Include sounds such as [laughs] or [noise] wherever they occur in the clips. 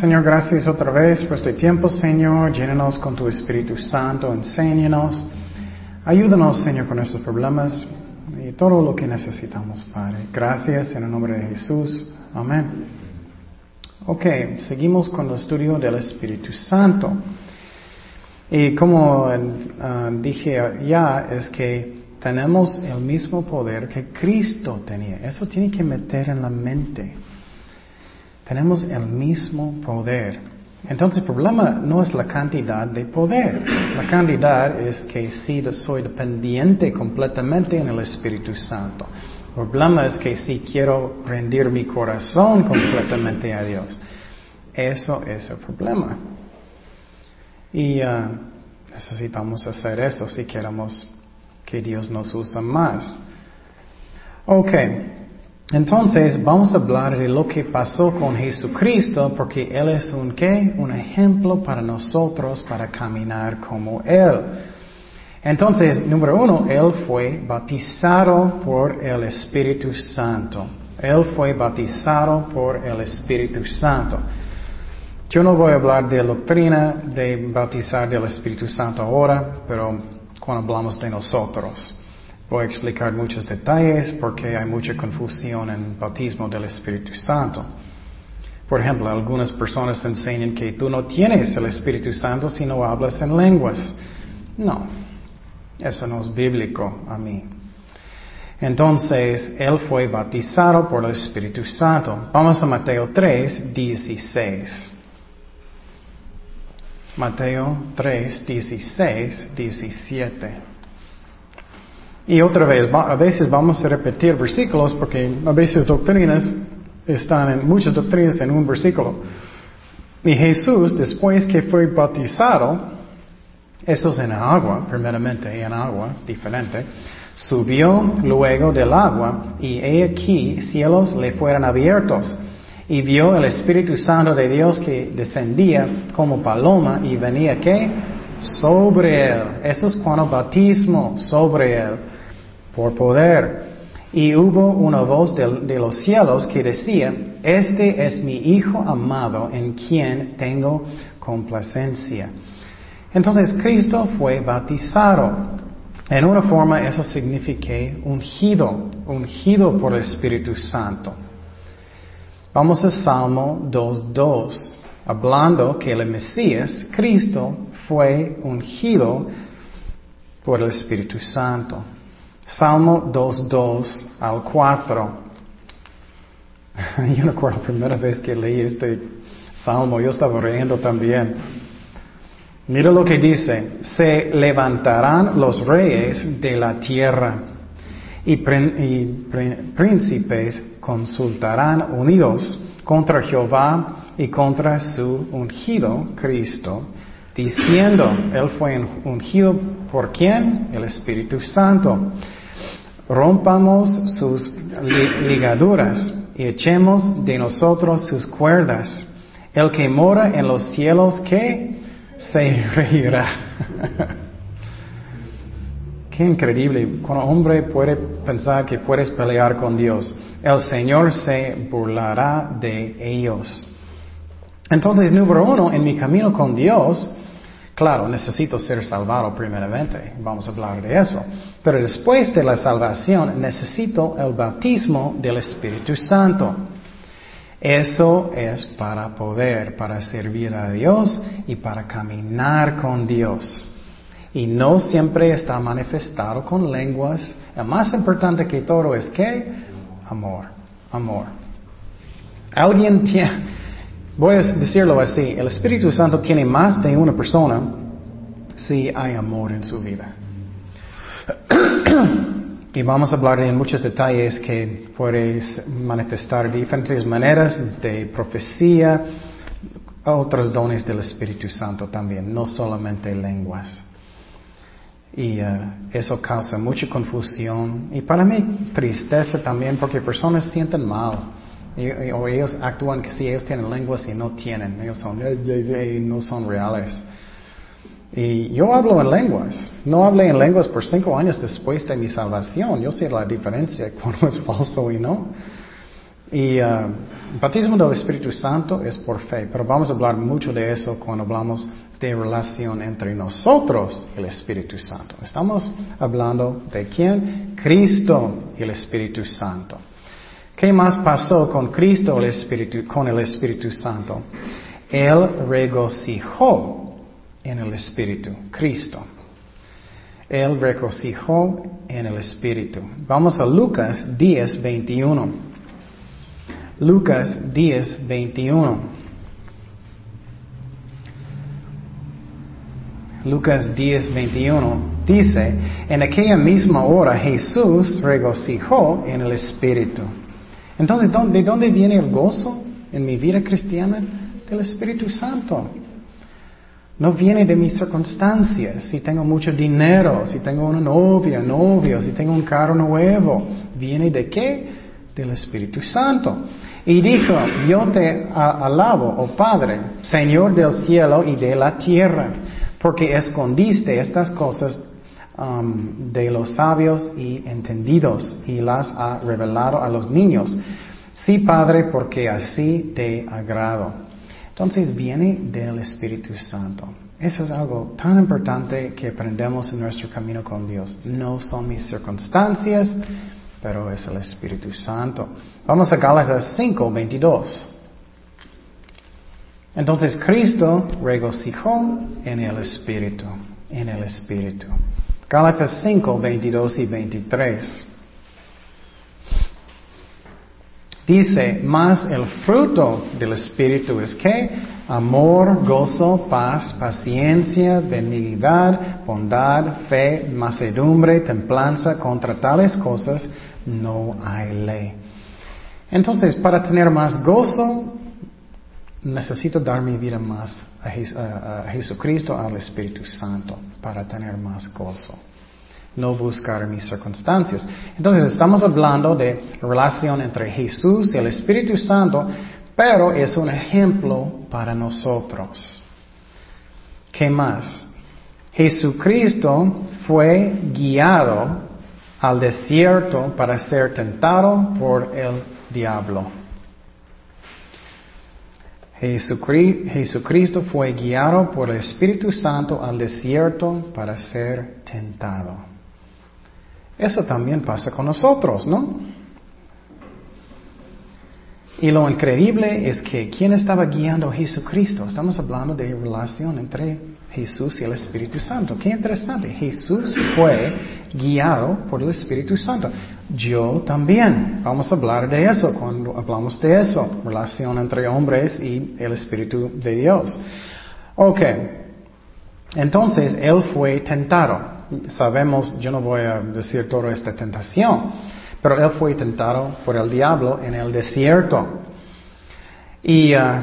Señor, gracias otra vez por este tiempo, Señor. Llénanos con tu Espíritu Santo, enséñanos. Ayúdanos, Señor, con nuestros problemas y todo lo que necesitamos, Padre. Gracias en el nombre de Jesús. Amén. Ok, seguimos con el estudio del Espíritu Santo. Y como uh, dije ya, es que tenemos el mismo poder que Cristo tenía. Eso tiene que meter en la mente. Tenemos el mismo poder. Entonces el problema no es la cantidad de poder. La cantidad es que si soy dependiente completamente en el Espíritu Santo. El problema es que si quiero rendir mi corazón completamente a Dios. Eso es el problema. Y uh, necesitamos hacer eso si queremos que Dios nos use más. Ok, entonces vamos a hablar de lo que pasó con Jesucristo porque Él es un qué? Un ejemplo para nosotros para caminar como Él. Entonces, número uno, Él fue bautizado por el Espíritu Santo. Él fue bautizado por el Espíritu Santo. Yo no voy a hablar de doctrina de bautizar del Espíritu Santo ahora, pero cuando hablamos de nosotros. Voy a explicar muchos detalles porque hay mucha confusión en el bautismo del Espíritu Santo. Por ejemplo, algunas personas enseñan que tú no tienes el Espíritu Santo si no hablas en lenguas. No, eso no es bíblico a mí. Entonces, él fue bautizado por el Espíritu Santo. Vamos a Mateo 3, 16. Mateo 3, 16, 17. Y otra vez, a veces vamos a repetir versículos porque a veces doctrinas están en, muchas doctrinas en un versículo. Y Jesús, después que fue bautizado, esto es en agua, primeramente en agua, es diferente, subió luego del agua y he aquí cielos le fueron abiertos y vio el Espíritu Santo de Dios que descendía como paloma y venía ¿qué? sobre él. Eso es cuando bautismo sobre él, por poder. Y hubo una voz de, los cielos que decía, este es mi Hijo amado en quien tengo complacencia. Entonces Cristo fue bautizado. En una forma eso significa ungido, ungido por el Espíritu Santo. Vamos a Salmo 2.2, hablando que el Mesías, Cristo, fue ungido por el Espíritu Santo. Salmo 2.2 al 4. [laughs] Yo recuerdo la primera vez que leí este salmo, yo estaba riendo también. Mira lo que dice, se levantarán los reyes de la tierra y, príncipes consultarán unidos contra Jehová y contra su ungido Cristo, diciendo, Él fue ungido por quién? El Espíritu Santo. Rompamos sus ligaduras y echemos de nosotros sus cuerdas. El que mora en los cielos, que se reirá. [laughs] Qué increíble. Cuando un hombre puede pensar que puedes pelear con Dios, el Señor se burlará de ellos. Entonces, número uno, en mi camino con Dios, claro, necesito ser salvado primeramente. Vamos a hablar de eso. Pero después de la salvación, necesito el bautismo del Espíritu Santo. Eso es para poder, para servir a Dios y para caminar con Dios. Y no siempre está manifestado con lenguas. El más importante que todo es que amor, amor. Alguien tiene, voy a decirlo así, el Espíritu Santo tiene más de una persona si hay amor en su vida. [clears throat] y vamos a hablar en muchos detalles que puedes manifestar diferentes maneras de profecía, otros dones del Espíritu Santo también, no solamente lenguas. Y uh, eso causa mucha confusión y para mí tristeza también porque personas sienten mal. O ellos actúan que si ellos tienen lenguas y no tienen, ellos son, no son reales. Y yo hablo en lenguas. No hablé en lenguas por cinco años después de mi salvación. Yo sé la diferencia [laughs] cuando es falso y no. Y uh, el bautismo del Espíritu Santo es por fe, pero vamos a hablar mucho de eso cuando hablamos de relación entre nosotros y el Espíritu Santo. Estamos hablando de quién? Cristo y el Espíritu Santo. ¿Qué más pasó con Cristo el Espíritu, con el Espíritu Santo? Él regocijó en el Espíritu, Cristo. Él regocijó en el Espíritu. Vamos a Lucas 10, 21. Lucas 10, 21. Lucas 10, 21 dice, en aquella misma hora Jesús regocijó en el Espíritu. Entonces, ¿de dónde viene el gozo en mi vida cristiana? Del Espíritu Santo. No viene de mis circunstancias, si tengo mucho dinero, si tengo una novia, novio, si tengo un carro nuevo. ¿Viene de qué? Del Espíritu Santo. Y dijo, yo te alabo, oh Padre, Señor del cielo y de la tierra porque escondiste estas cosas um, de los sabios y entendidos y las ha revelado a los niños. Sí, Padre, porque así te agrado. Entonces viene del Espíritu Santo. Eso es algo tan importante que aprendemos en nuestro camino con Dios. No son mis circunstancias, pero es el Espíritu Santo. Vamos a Gálatas 5, 22. Entonces Cristo regocijó en el Espíritu, en el Espíritu. Gálatas 5, 22 y 23. Dice, más el fruto del Espíritu es que amor, gozo, paz, paciencia, benignidad, bondad, fe, macedumbre, templanza, contra tales cosas no hay ley. Entonces, para tener más gozo, necesito dar mi vida más a, Jesucristo, al Espíritu Santo, para tener más gozo. No buscar mis circunstancias. Entonces estamos hablando de relación entre Jesús y el Espíritu Santo, pero es un ejemplo para nosotros. ¿Qué más? Jesucristo fue guiado al desierto para ser tentado por el diablo. Jesucristo fue guiado por el Espíritu Santo al desierto para ser tentado. Eso también pasa con nosotros, ¿no? Y lo increíble es que ¿quién estaba guiando a Jesucristo? Estamos hablando de relación entre Jesús y el Espíritu Santo. Qué interesante. Jesús fue guiado por el Espíritu Santo. Yo también. Vamos a hablar de eso cuando hablamos de eso. Relación entre hombres y el Espíritu de Dios. Ok. Entonces, Él fue tentado. Sabemos, yo no voy a decir toda esta tentación, pero Él fue tentado por el diablo en el desierto. Y, uh,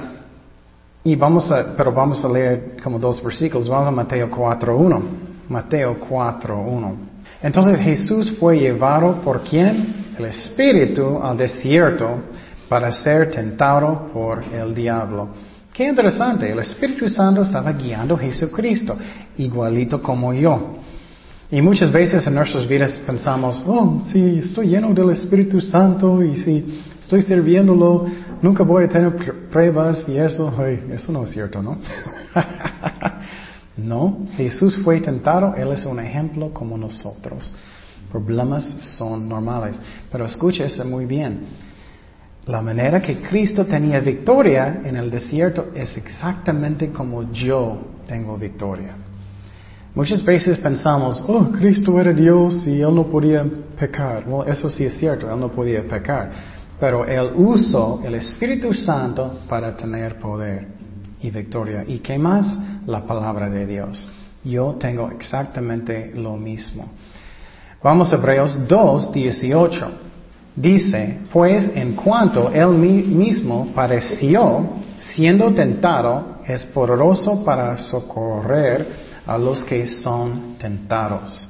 y vamos a, pero vamos a leer como dos versículos. Vamos a Mateo 4.1. Mateo 4.1. Entonces Jesús fue llevado por quién? El Espíritu al desierto para ser tentado por el diablo. Qué interesante, el Espíritu Santo estaba guiando a Jesucristo, igualito como yo. Y muchas veces en nuestras vidas pensamos, oh, si estoy lleno del Espíritu Santo y si estoy sirviéndolo, nunca voy a tener pruebas y eso, eso no es cierto, ¿no? [laughs] No, Jesús fue tentado, Él es un ejemplo como nosotros. Problemas son normales. Pero escúchese muy bien. La manera que Cristo tenía victoria en el desierto es exactamente como yo tengo victoria. Muchas veces pensamos, oh, Cristo era Dios y Él no podía pecar. Bueno, eso sí es cierto, Él no podía pecar. Pero Él usó el Espíritu Santo para tener poder y victoria. ¿Y qué más? La palabra de Dios. Yo tengo exactamente lo mismo. Vamos a Hebreos 2, 18. Dice, pues en cuanto él mismo pareció, siendo tentado, es poderoso para socorrer a los que son tentados.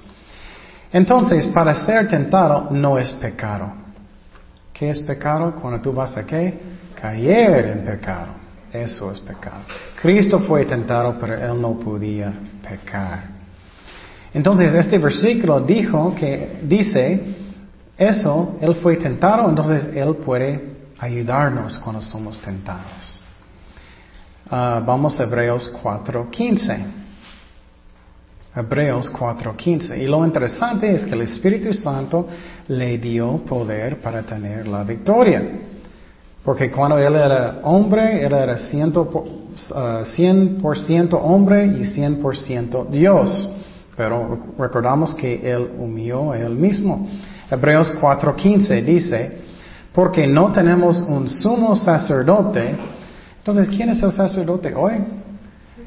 Entonces, para ser tentado no es pecado. ¿Qué es pecado? Cuando tú vas a qué? Caer en pecado. Eso es pecado. Cristo fue tentado, pero él no podía pecar. Entonces, este versículo dijo que dice, eso, él fue tentado, entonces él puede ayudarnos cuando somos tentados. Ah, vamos a Hebreos 4.15. Hebreos 4.15. Y lo interesante es que el Espíritu Santo le dio poder para tener la victoria. Porque cuando él era hombre, él era 100%, uh, hombre y 100% Dios. Pero recordamos que él humilló a él mismo. Hebreos 4:15 dice, porque no tenemos un sumo sacerdote. Entonces, ¿quién es el sacerdote hoy?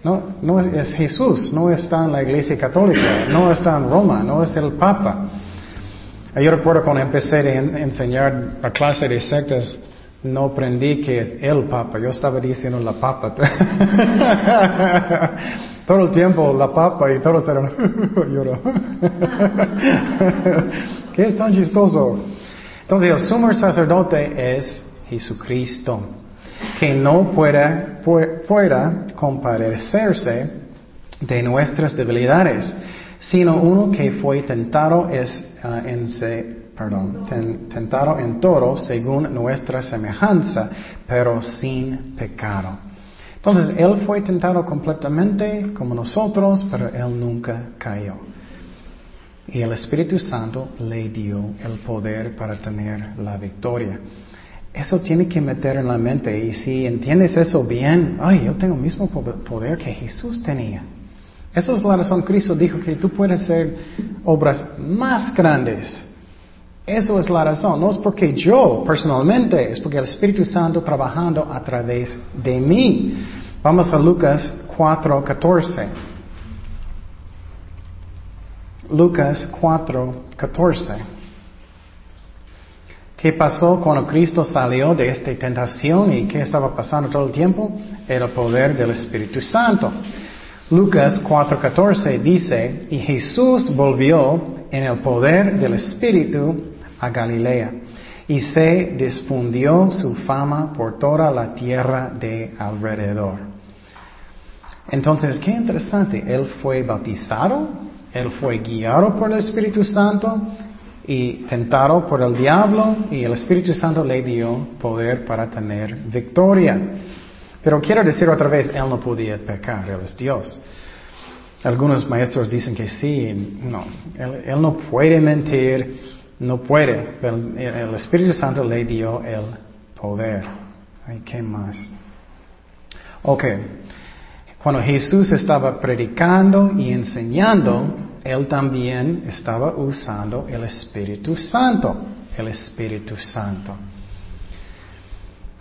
No, no es, Jesús, no está en la iglesia católica, no está en Roma, no es el Papa. Yo recuerdo cuando empecé a enseñar la clase de sectas, no aprendí que es el Papa, yo estaba diciendo la Papa. [laughs] Todo el tiempo la Papa y todos estaban [laughs] llorando. [laughs] ¿Qué es tan chistoso? Entonces el sumo sacerdote es Jesucristo, que no pueda, pueda compadecerse de nuestras debilidades, sino uno que fue tentado es uh, en perdón, tentado en todo según nuestra semejanza, pero sin pecado. Entonces, Él fue tentado completamente como nosotros, pero Él nunca cayó. Y el Espíritu Santo le dio el poder para tener la victoria. Eso tiene que meter en la mente y si entiendes eso bien, ay, yo tengo el mismo poder que Jesús tenía. Eso es la razón Cristo dijo que tú puedes hacer obras más grandes eso es la razón. No es porque yo personalmente, es porque el Espíritu Santo trabajando a través de mí. Vamos a Lucas 4:14. Lucas 4:14. ¿Qué pasó cuando Cristo salió de esta tentación y qué estaba pasando todo el tiempo? Era el poder del Espíritu Santo. Lucas 4:14 dice, y Jesús volvió en el poder del Espíritu a Galilea y se difundió su fama por toda la tierra de alrededor. Entonces, qué interesante, él fue bautizado, él fue guiado por el Espíritu Santo y tentado por el diablo y el Espíritu Santo le dio poder para tener victoria. Pero quiero decir otra vez, él no podía pecar, él es Dios. Algunos maestros dicen que sí, no, él, él no puede mentir, no puede, el Espíritu Santo le dio el poder. Ay, ¿Qué más? Ok. Cuando Jesús estaba predicando y enseñando, Él también estaba usando el Espíritu Santo. El Espíritu Santo.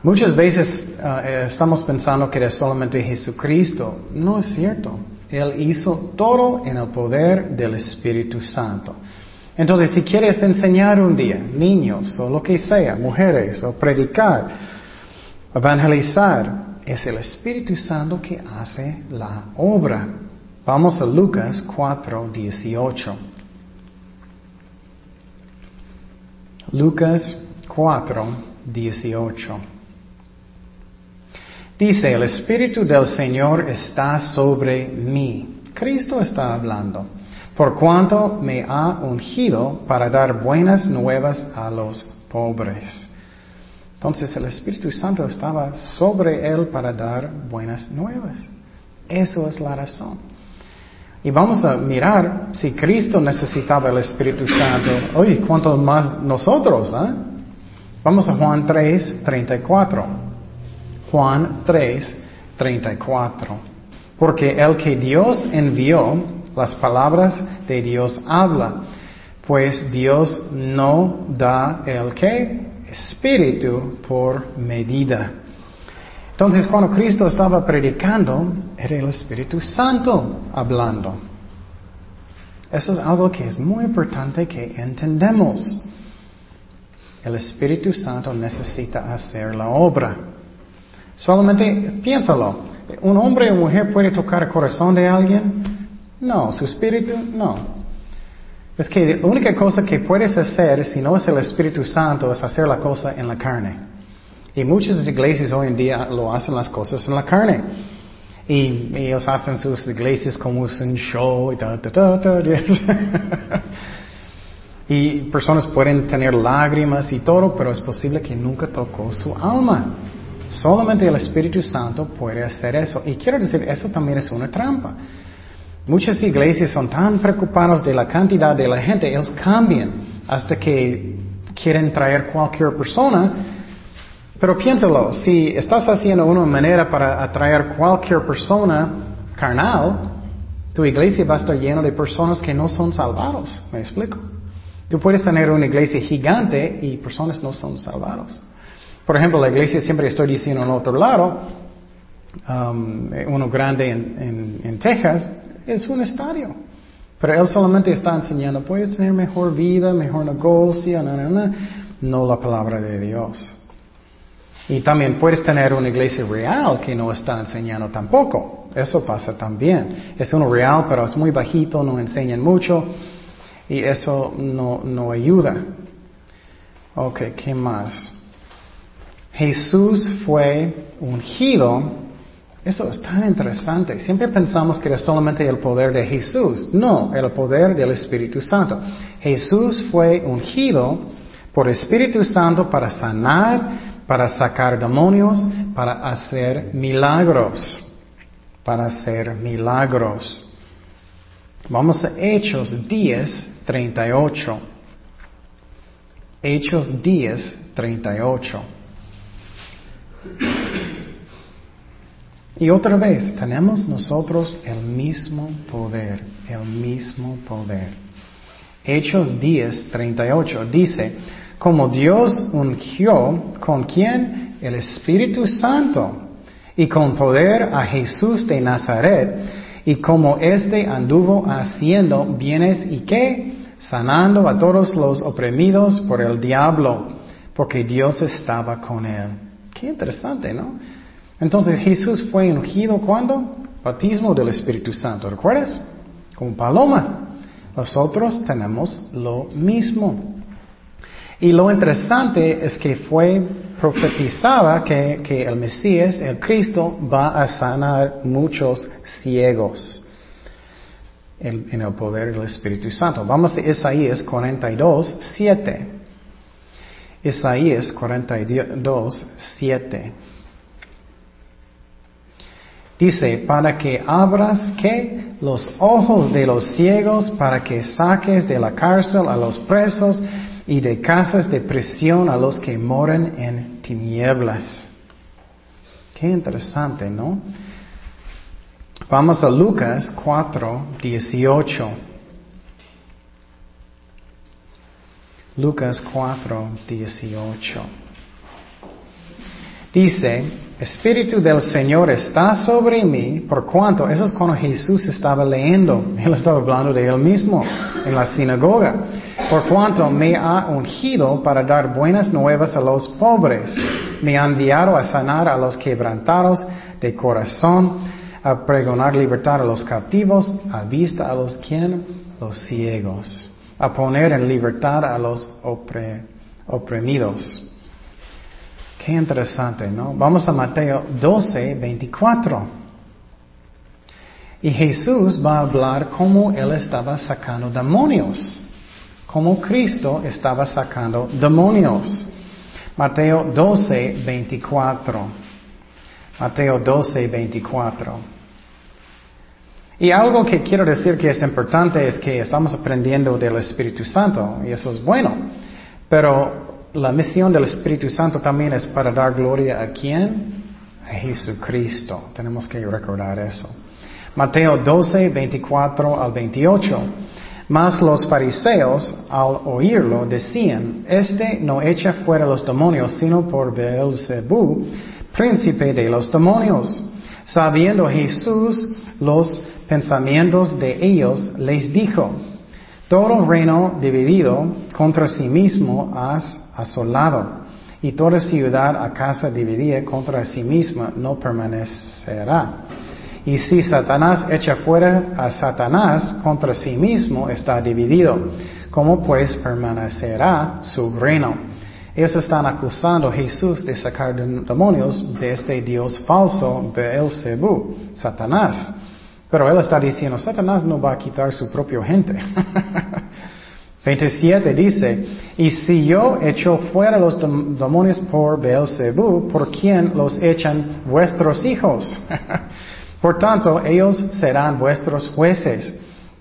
Muchas veces ah, eh, estamos pensando que era solamente Jesucristo. No es cierto. Él hizo todo en el poder del Espíritu Santo. Entonces, si quieres enseñar un día, niños o lo que sea, mujeres, o predicar, evangelizar, es el Espíritu Santo que hace la obra. Vamos a Lucas 4, 18. Lucas 4, 18. Dice, el Espíritu del Señor está sobre mí. Cristo está hablando por cuanto me ha ungido para dar buenas nuevas a los pobres. Entonces el Espíritu Santo estaba sobre él para dar buenas nuevas. Eso es la razón. Y vamos a mirar si Cristo necesitaba el Espíritu Santo. Oye, ¿cuánto más nosotros? Eh? Vamos a Juan 3, 34. Juan 3, 34. Porque el que Dios envió las palabras de Dios habla, pues Dios no da el que espíritu por medida. Entonces cuando Cristo estaba predicando, era el Espíritu Santo hablando. Eso es algo que es muy importante que entendemos. El Espíritu Santo necesita hacer la obra. Solamente piénsalo. ¿Un hombre o mujer puede tocar el corazón de alguien? No, su espíritu, no. Es que la única cosa que puedes hacer si no es el Espíritu Santo es hacer la cosa en la carne. Y muchas iglesias hoy en día lo hacen las cosas en la carne. Y ellos hacen sus iglesias como un show y ta, ta, ta, ta. [laughs] Y personas pueden tener lágrimas y todo, pero es posible que nunca tocó su alma. Solamente el Espíritu Santo puede hacer eso. Y quiero decir, eso también es una trampa. Muchas iglesias son tan preocupadas de la cantidad de la gente, ellos cambian hasta que quieren traer cualquier persona. Pero piénsalo, si estás haciendo una manera para atraer cualquier persona carnal, tu iglesia va a estar llena de personas que no son salvados. ¿Me explico? Tú puedes tener una iglesia gigante y personas no son salvados. Por ejemplo, la iglesia siempre estoy diciendo en otro lado, um, uno grande en, Texas, es un estadio. Pero él solamente está enseñando, puedes tener mejor vida, mejor negocio, no, la palabra de Dios. Y también puedes tener una iglesia real que no está enseñando tampoco. Eso pasa también. Es uno real, pero es muy bajito, no enseñan mucho. Y eso no, no ayuda. Ok, ¿qué más? Jesús fue ungido. Eso es tan interesante. Siempre pensamos que era solamente el poder de Jesús. No, el poder del Espíritu Santo. Jesús fue ungido por Espíritu Santo para sanar, para sacar demonios, para hacer milagros. Para hacer milagros. Vamos a Hechos 10, 38. Hechos 10, 38. Y otra vez, tenemos nosotros el mismo poder, el mismo poder. Hechos 10, 38 dice, como Dios ungió, ¿con quién? El Espíritu Santo, y con poder a Jesús de Nazaret, y como éste anduvo haciendo bienes y qué? Sanando a todos los oprimidos por el diablo, porque Dios estaba con él. Qué interesante, ¿no? Entonces Jesús fue ungido cuando? Bautismo del Espíritu Santo, ¿recuerdas? Como paloma. Nosotros tenemos lo mismo. Y lo interesante es que fue profetizaba que, que, el Mesías, el Cristo, va a sanar muchos ciegos en, en, el poder del Espíritu Santo. Vamos a Isaías 42, 7. Isaías 42, 7. Dice, para que abras que los ojos de los ciegos, para que saques de la cárcel a los presos, y de casas de prisión a los que moran en tinieblas. Qué interesante, ¿no? Vamos a Lucas 4, 18. Lucas 4, 18. Dice, Espíritu del Señor está sobre mí, por cuanto, eso es cuando Jesús estaba leyendo, [laughs] él estaba hablando de él mismo en la sinagoga, por cuanto me ha ungido para dar buenas nuevas a los pobres, me ha enviado a sanar a los quebrantados de corazón, a pregonar libertad a los cautivos, a vista a los quien, los ciegos, a poner en libertad a los oprimidos. Qué interesante, ¿no? Vamos a Mateo 12, 24. Y Jesús va a hablar cómo Él estaba sacando demonios. Cómo Cristo estaba sacando demonios. Mateo 12, 24. Mateo 12, 24. Y algo que quiero decir que es importante es que estamos aprendiendo del Espíritu Santo y eso es bueno. Pero la misión del Espíritu Santo también es para dar gloria a quién? A Jesucristo. Tenemos que recordar eso. Mateo 12, 24 al 28. Mas los fariseos, al oírlo, decían, Este no echa fuera los demonios, sino por Beelzebú, príncipe de los demonios. Sabiendo Jesús los pensamientos de ellos, les dijo, Todo reino dividido contra sí mismo has asolado, y toda ciudad a casa dividida contra sí misma no permanecerá. Y si Satanás echa fuera a Satanás contra sí mismo, está dividido. ¿Cómo pues permanecerá su reino? Ellos están acusando a Jesús de sacar demonios de este Dios falso, Beelzebú, Satanás. Pero él está diciendo, Satanás no va a quitar su propia gente. [laughs] 27 dice, y si yo echo fuera los demonios por Beelzebú, ¿por quién los echan vuestros hijos? [laughs] por tanto, ellos serán vuestros jueces.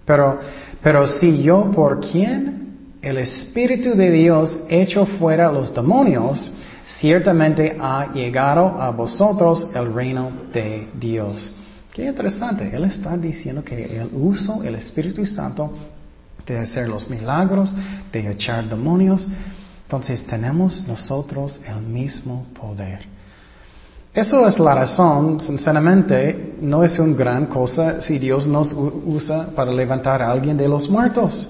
Pero, pero si yo por quién el Espíritu de Dios echo fuera los demonios, ciertamente ha llegado a vosotros el reino de Dios. Qué interesante. Él está diciendo que el uso, el Espíritu Santo de hacer los milagros, de echar demonios. Entonces tenemos nosotros el mismo poder. Eso es la razón, sinceramente, no es una gran cosa si Dios nos usa para levantar a alguien de los muertos.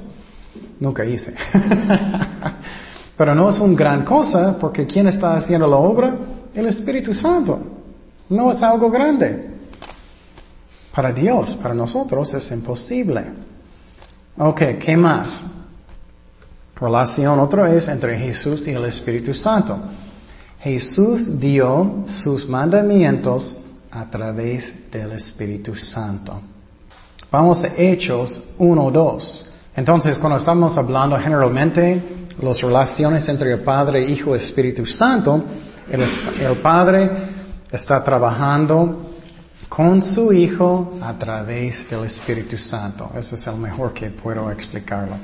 Nunca hice. [laughs] Pero no es una gran cosa porque ¿quién está haciendo la obra? El Espíritu Santo. No es algo grande. Para Dios, para nosotros es imposible. Ok, ¿qué más? Relación otra vez entre Jesús y el Espíritu Santo. Jesús dio sus mandamientos a través del Espíritu Santo. Vamos a Hechos 1, 2. Entonces, cuando estamos hablando generalmente las relaciones entre el Padre, Hijo y Espíritu Santo, el Padre está trabajando con su Hijo a través del Espíritu Santo. Eso es el mejor que puedo explicarlo.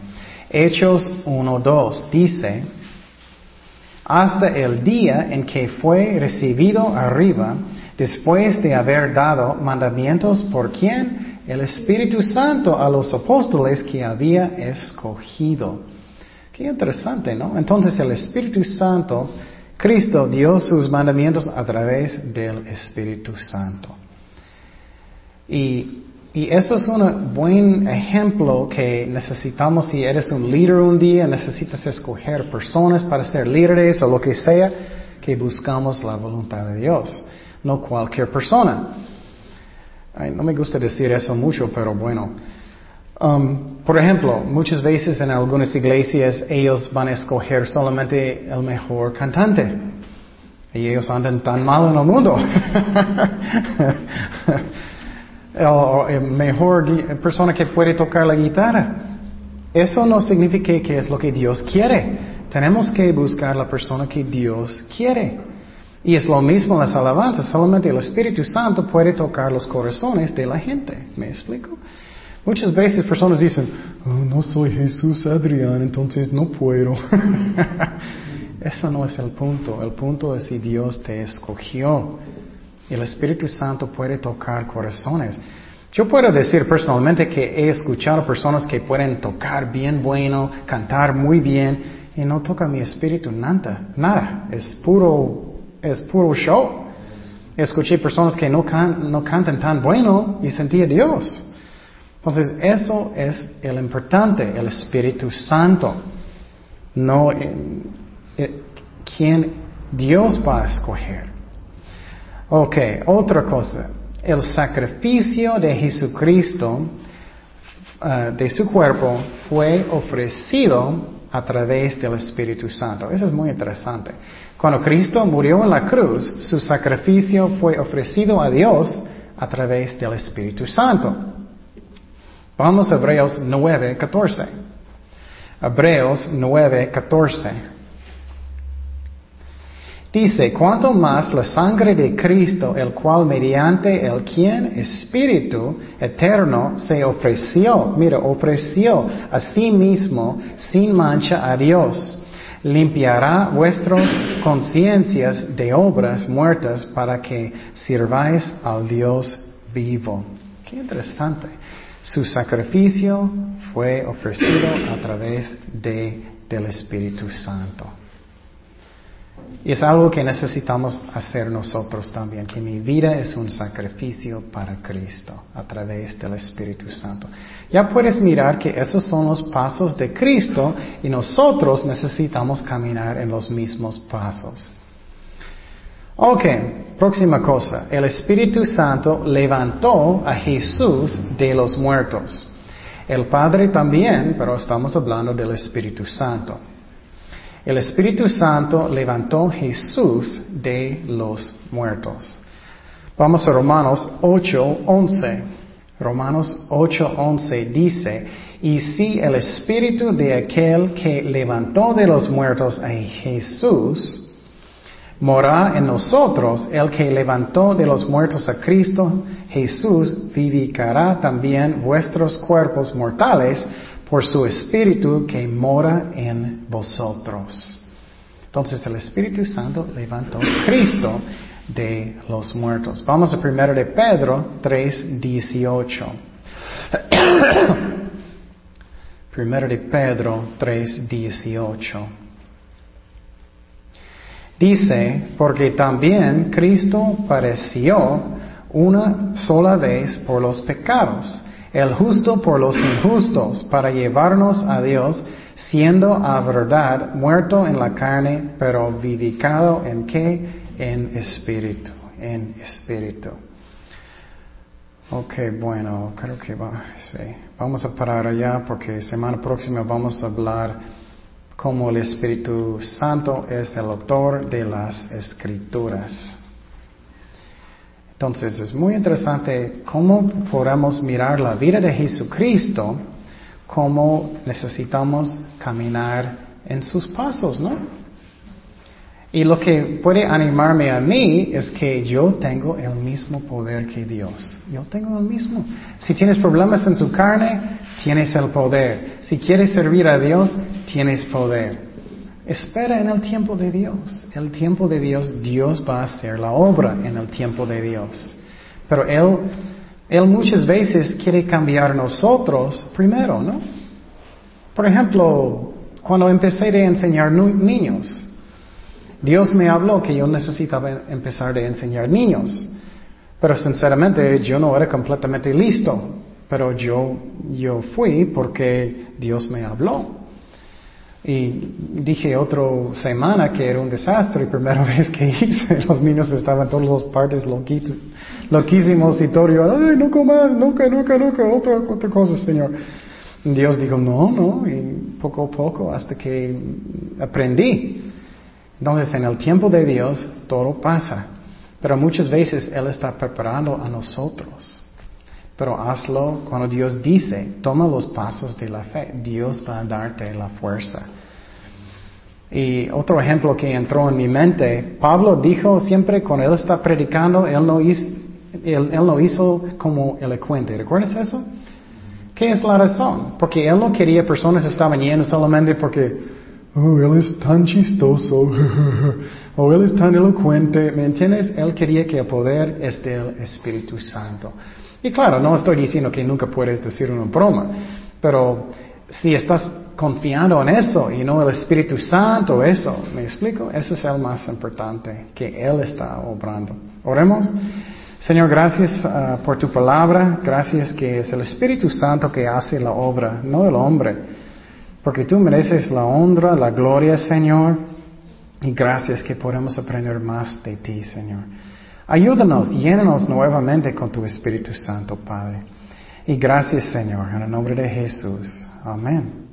Hechos 1.2 dice, hasta el día en que fue recibido arriba, después de haber dado mandamientos por quién? El Espíritu Santo a los apóstoles que había escogido. Qué interesante, ¿no? Entonces el Espíritu Santo, Cristo dio sus mandamientos a través del Espíritu Santo. Y, eso es un buen ejemplo que necesitamos si eres un líder un día, necesitas escoger personas para ser líderes o lo que sea, que buscamos la voluntad de Dios, no cualquier persona. no me gusta decir eso mucho, pero bueno. Um, por ejemplo, muchas veces en algunas iglesias ellos van a escoger solamente el mejor cantante. Y ellos andan tan mal en el mundo. [laughs] el mejor persona que puede tocar la guitarra. Eso no significa que es lo que Dios quiere. Tenemos que buscar la persona que Dios quiere. Y es lo mismo las alabanzas. Solamente el Espíritu Santo puede tocar los corazones de la gente. ¿Me explico? Muchas veces personas dicen, oh, no soy Jesús Adrián, entonces no puedo. [laughs] Eso no es el punto. El punto es si Dios te escogió. El Espíritu Santo puede tocar corazones. Yo puedo decir personalmente que he escuchado personas que pueden tocar bien bueno, cantar muy bien, y no toca mi espíritu nada, nada. Es puro, es puro show. Escuché personas que no, no cantan tan bueno y sentí a Dios. Entonces, eso es el importante, el Espíritu Santo. No, eh, eh, quien Dios va a escoger. Ok, otra cosa. El sacrificio de Jesucristo, eh, de su cuerpo, fue ofrecido a través del Espíritu Santo. Eso es muy interesante. Cuando Cristo murió en la cruz, su sacrificio fue ofrecido a Dios a través del Espíritu Santo. Vamos a Hebreos 9, 14. Hebreos 9, 14. Dice, cuanto más la sangre de Cristo, el cual mediante el quien Espíritu eterno se ofreció, mira, ofreció a sí mismo sin mancha a Dios, limpiará vuestras conciencias de obras muertas para que sirváis al Dios vivo. Qué interesante. Su sacrificio fue ofrecido a través de, del Espíritu Santo. Y es algo que necesitamos hacer nosotros también, que mi vida es un sacrificio para Cristo a través del Espíritu Santo. Ya puedes mirar que esos son los pasos de Cristo y nosotros necesitamos caminar en los mismos pasos. Ok, próxima cosa. El Espíritu Santo levantó a Jesús de los muertos. El Padre también, pero estamos hablando del Espíritu Santo. El Espíritu Santo levantó Jesús de los muertos. Vamos a Romanos 8:11. Romanos 8:11 dice, Y si el espíritu de aquel que levantó de los muertos a Jesús mora en nosotros, el que levantó de los muertos a Cristo, Jesús vivificará también vuestros cuerpos mortales por su espíritu que mora en vosotros. Entonces el Espíritu Santo levantó a Cristo de los muertos. Vamos a 1 de Pedro 3, 18. Primero de Pedro 3, 18. Dice, porque también Cristo padeció una sola vez por los pecados, el justo por los injustos, para llevarnos a Dios, siendo a verdad muerto en la carne, pero vivificado en qué? En espíritu, en espíritu. Ok, bueno, creo que va, sí. Vamos a parar allá porque semana próxima vamos a hablar cómo el Espíritu Santo es el autor de las escrituras. Entonces es muy interesante cómo podemos mirar la vida de Jesucristo, cómo necesitamos caminar en sus pasos, ¿no? Y lo que puede animarme a mí es que yo tengo el mismo poder que Dios. Yo tengo el mismo. Si tienes problemas en su carne, tienes el poder. Si quieres servir a Dios, tienes poder. Espera en el tiempo de Dios. El tiempo de Dios, Dios va a hacer la obra en el tiempo de Dios. Pero Él, Él muchas veces quiere cambiar nosotros primero, ¿no? Por ejemplo, cuando empecé a enseñar niños, Dios me habló que yo necesitaba empezar a enseñar niños. Pero sinceramente yo no era completamente listo. Pero yo, yo fui porque Dios me habló. Y dije otra semana que era un desastre, primera [laughs] vez que hice, los niños estaban todos los partes loquísimos y todo, yo, ay, no comas, nunca, nunca, nunca, otra, otra cosa, Señor. Dios dijo, no, no, y poco a poco hasta que aprendí. Entonces, en el tiempo de Dios, todo pasa. Pero muchas veces Él está preparando a nosotros. Pero hazlo cuando Dios dice, toma los pasos de la fe. Dios va a darte la fuerza. Y otro ejemplo que entró en mi mente, Pablo dijo siempre cuando él está predicando, él no hizo, él, él no hizo como elocuente. ¿Recuerdas eso? ¿Qué es la razón? Porque él no quería personas estaban llenas solamente porque oh, él es tan chistoso, [laughs] o él es tan elocuente, ¿me entiendes? Él quería que el poder es del Espíritu Santo. Y claro, no estoy diciendo que nunca puedes decir una broma, pero si estás confiando en eso y no el Espíritu Santo, eso, ¿me explico? Eso es el más importante, que Él está obrando. Oremos. Señor, gracias ah, por tu palabra, gracias que es el Espíritu Santo que hace la obra, no el hombre. Porque tú mereces la honra, la gloria, Señor. Y gracias que podemos aprender más de ti, Señor. Ayúdanos, llénanos nuevamente con tu Espíritu Santo, Padre. Y gracias, Señor, en el nombre de Jesús. Amén.